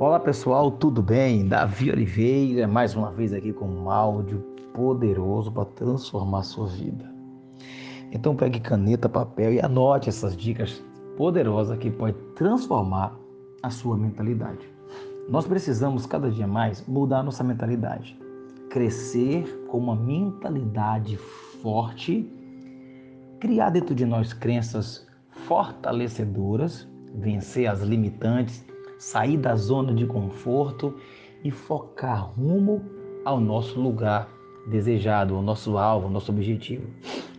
Olá pessoal, tudo bem? Davi Oliveira, mais uma vez aqui com um áudio poderoso para transformar a sua vida. Então pegue caneta, papel e anote essas dicas poderosas que podem transformar a sua mentalidade. Nós precisamos cada dia mais mudar nossa mentalidade, crescer com uma mentalidade forte, criar dentro de nós crenças fortalecedoras, vencer as limitantes sair da zona de conforto e focar rumo ao nosso lugar desejado, ao nosso alvo, ao nosso objetivo.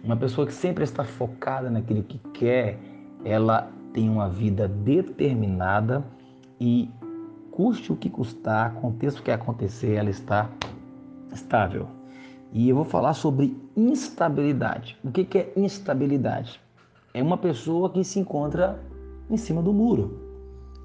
Uma pessoa que sempre está focada naquilo que quer, ela tem uma vida determinada e custe o que custar, aconteça o que acontecer, ela está estável. E eu vou falar sobre instabilidade. O que é instabilidade? É uma pessoa que se encontra em cima do muro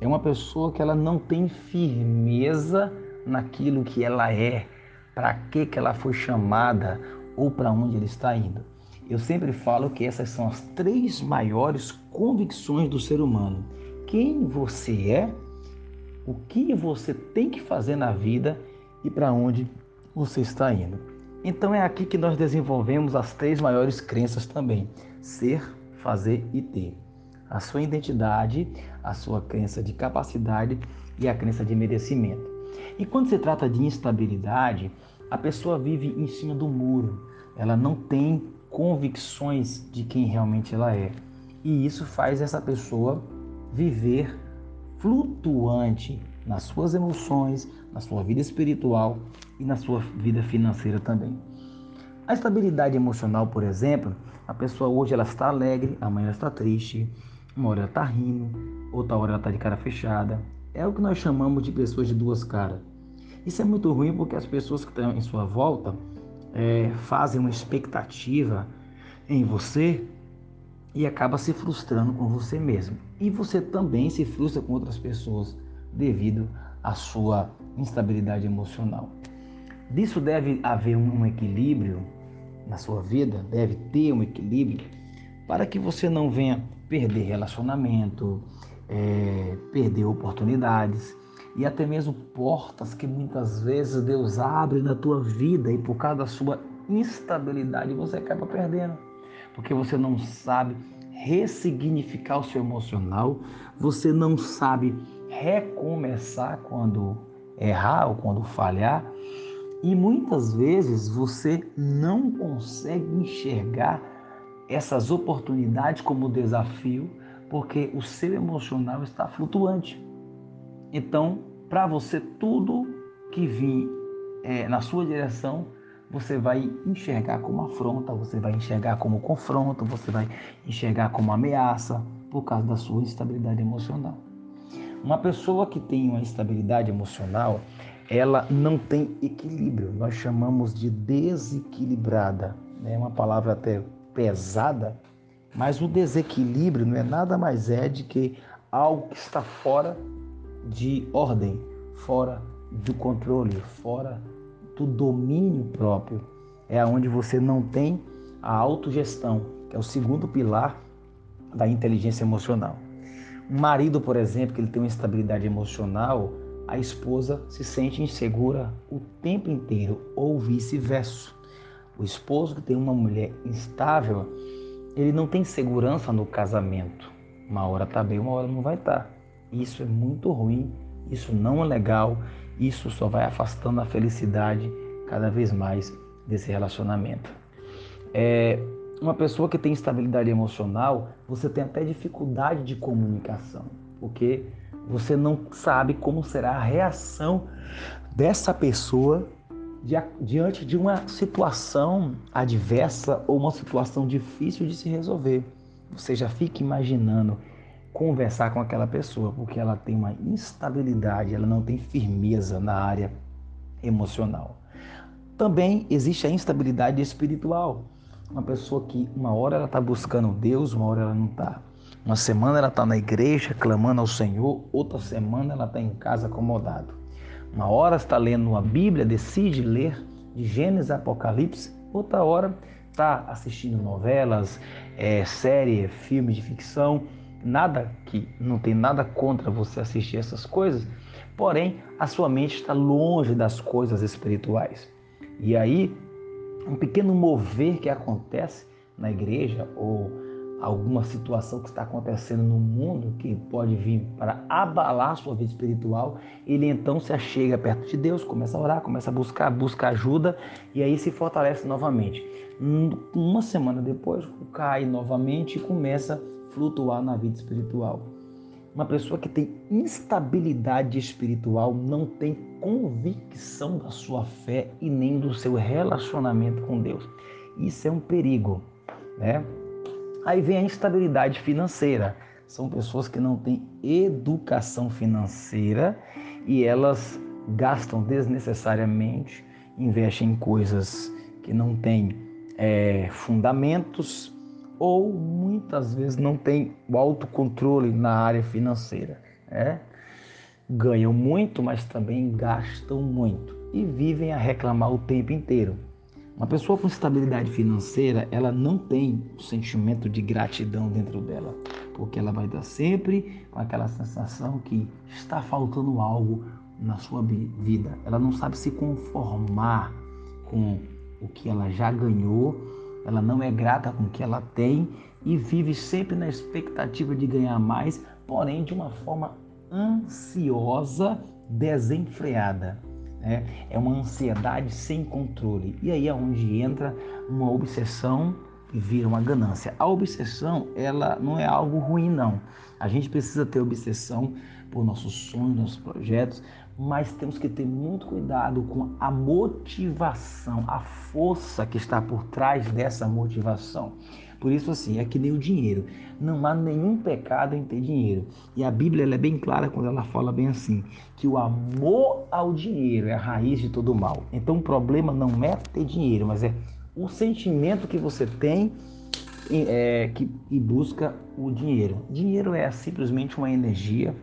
é uma pessoa que ela não tem firmeza naquilo que ela é, para que, que ela foi chamada ou para onde ela está indo. Eu sempre falo que essas são as três maiores convicções do ser humano: quem você é, o que você tem que fazer na vida e para onde você está indo. Então é aqui que nós desenvolvemos as três maiores crenças também: ser, fazer e ter a sua identidade, a sua crença de capacidade e a crença de merecimento. E quando se trata de instabilidade, a pessoa vive em cima do muro, ela não tem convicções de quem realmente ela é. E isso faz essa pessoa viver flutuante nas suas emoções, na sua vida espiritual e na sua vida financeira também. A estabilidade emocional, por exemplo, a pessoa hoje ela está alegre, amanhã ela está triste, uma hora ela está rindo, outra hora ela está de cara fechada. É o que nós chamamos de pessoas de duas caras. Isso é muito ruim porque as pessoas que estão em sua volta é, fazem uma expectativa em você e acaba se frustrando com você mesmo. E você também se frustra com outras pessoas devido à sua instabilidade emocional. Disso deve haver um equilíbrio na sua vida, deve ter um equilíbrio para que você não venha perder relacionamento, é, perder oportunidades e até mesmo portas que muitas vezes Deus abre na tua vida e por causa da sua instabilidade você acaba perdendo, porque você não sabe ressignificar o seu emocional, você não sabe recomeçar quando errar ou quando falhar. E muitas vezes você não consegue enxergar essas oportunidades como desafio, porque o seu emocional está flutuante. Então, para você, tudo que vir é, na sua direção, você vai enxergar como afronta, você vai enxergar como confronto, você vai enxergar como ameaça, por causa da sua instabilidade emocional. Uma pessoa que tem uma instabilidade emocional, ela não tem equilíbrio. Nós chamamos de desequilibrada. É uma palavra até pesada, mas o desequilíbrio não é nada mais é de que algo que está fora de ordem, fora do controle, fora do domínio próprio. É onde você não tem a autogestão, que é o segundo pilar da inteligência emocional. Um marido, por exemplo, que ele tem uma estabilidade emocional, a esposa se sente insegura o tempo inteiro, ou vice-versa. O esposo que tem uma mulher instável, ele não tem segurança no casamento. Uma hora está bem, uma hora não vai estar. Tá. Isso é muito ruim, isso não é legal, isso só vai afastando a felicidade cada vez mais desse relacionamento. É, uma pessoa que tem instabilidade emocional, você tem até dificuldade de comunicação, porque você não sabe como será a reação dessa pessoa diante de uma situação adversa ou uma situação difícil de se resolver. Você já fica imaginando conversar com aquela pessoa, porque ela tem uma instabilidade, ela não tem firmeza na área emocional. Também existe a instabilidade espiritual. Uma pessoa que uma hora ela está buscando Deus, uma hora ela não está. Uma semana ela está na igreja clamando ao Senhor, outra semana ela está em casa acomodado. Uma hora está lendo uma Bíblia, decide ler de Gênesis a Apocalipse, outra hora está assistindo novelas, é, série, filme de ficção. Nada que não tem nada contra você assistir essas coisas, porém a sua mente está longe das coisas espirituais. E aí, um pequeno mover que acontece na igreja ou alguma situação que está acontecendo no mundo que pode vir para abalar sua vida espiritual, ele então se achega perto de Deus, começa a orar, começa a buscar, busca ajuda e aí se fortalece novamente. Uma semana depois, cai novamente e começa a flutuar na vida espiritual. Uma pessoa que tem instabilidade espiritual não tem convicção da sua fé e nem do seu relacionamento com Deus. Isso é um perigo, né? Aí vem a instabilidade financeira. São pessoas que não têm educação financeira e elas gastam desnecessariamente, investem em coisas que não têm é, fundamentos ou muitas vezes não têm o autocontrole na área financeira. Né? Ganham muito, mas também gastam muito e vivem a reclamar o tempo inteiro. Uma pessoa com estabilidade financeira, ela não tem o sentimento de gratidão dentro dela, porque ela vai estar sempre com aquela sensação que está faltando algo na sua vida. Ela não sabe se conformar com o que ela já ganhou, ela não é grata com o que ela tem e vive sempre na expectativa de ganhar mais, porém de uma forma ansiosa, desenfreada. Né? É uma ansiedade sem controle. E aí é onde entra uma obsessão e vira uma ganância. A obsessão, ela não é algo ruim, não. A gente precisa ter obsessão por nossos sonhos, nossos projetos, mas temos que ter muito cuidado com a motivação, a força que está por trás dessa motivação. Por isso, assim, é que nem o dinheiro. Não há nenhum pecado em ter dinheiro. E a Bíblia é bem clara quando ela fala bem assim: que o amor ao dinheiro é a raiz de todo mal. Então, o problema não é ter dinheiro, mas é o sentimento que você tem é, que, e busca o dinheiro. Dinheiro é simplesmente uma energia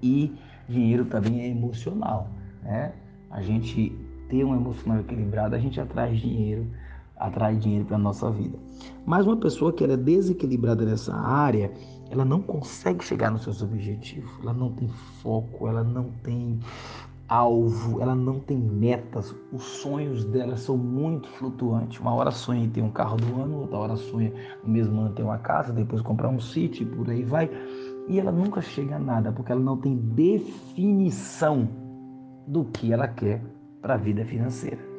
e dinheiro também é emocional. Né? A gente ter um emocional equilibrado, a gente atrai dinheiro atrai dinheiro para a nossa vida. Mas uma pessoa que é desequilibrada nessa área, ela não consegue chegar nos seus objetivos, ela não tem foco, ela não tem alvo, ela não tem metas, os sonhos dela são muito flutuantes. Uma hora sonha em ter um carro do ano, outra hora sonha no mesmo ano ter uma casa, depois comprar um sítio, por aí vai. E ela nunca chega a nada, porque ela não tem definição do que ela quer para a vida financeira.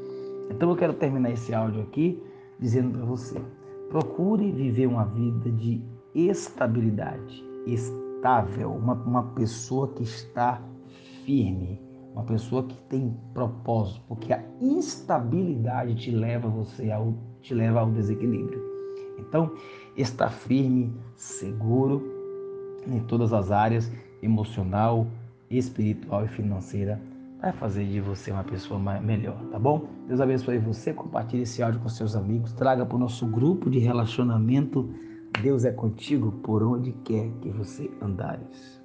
Então eu quero terminar esse áudio aqui dizendo para você: procure viver uma vida de estabilidade, estável, uma, uma pessoa que está firme, uma pessoa que tem propósito, porque a instabilidade te leva você ao te leva ao desequilíbrio. Então, estar firme, seguro em todas as áreas, emocional, espiritual e financeira vai fazer de você uma pessoa melhor, tá bom? Deus abençoe você, compartilhe esse áudio com seus amigos, traga para o nosso grupo de relacionamento. Deus é contigo por onde quer que você andares.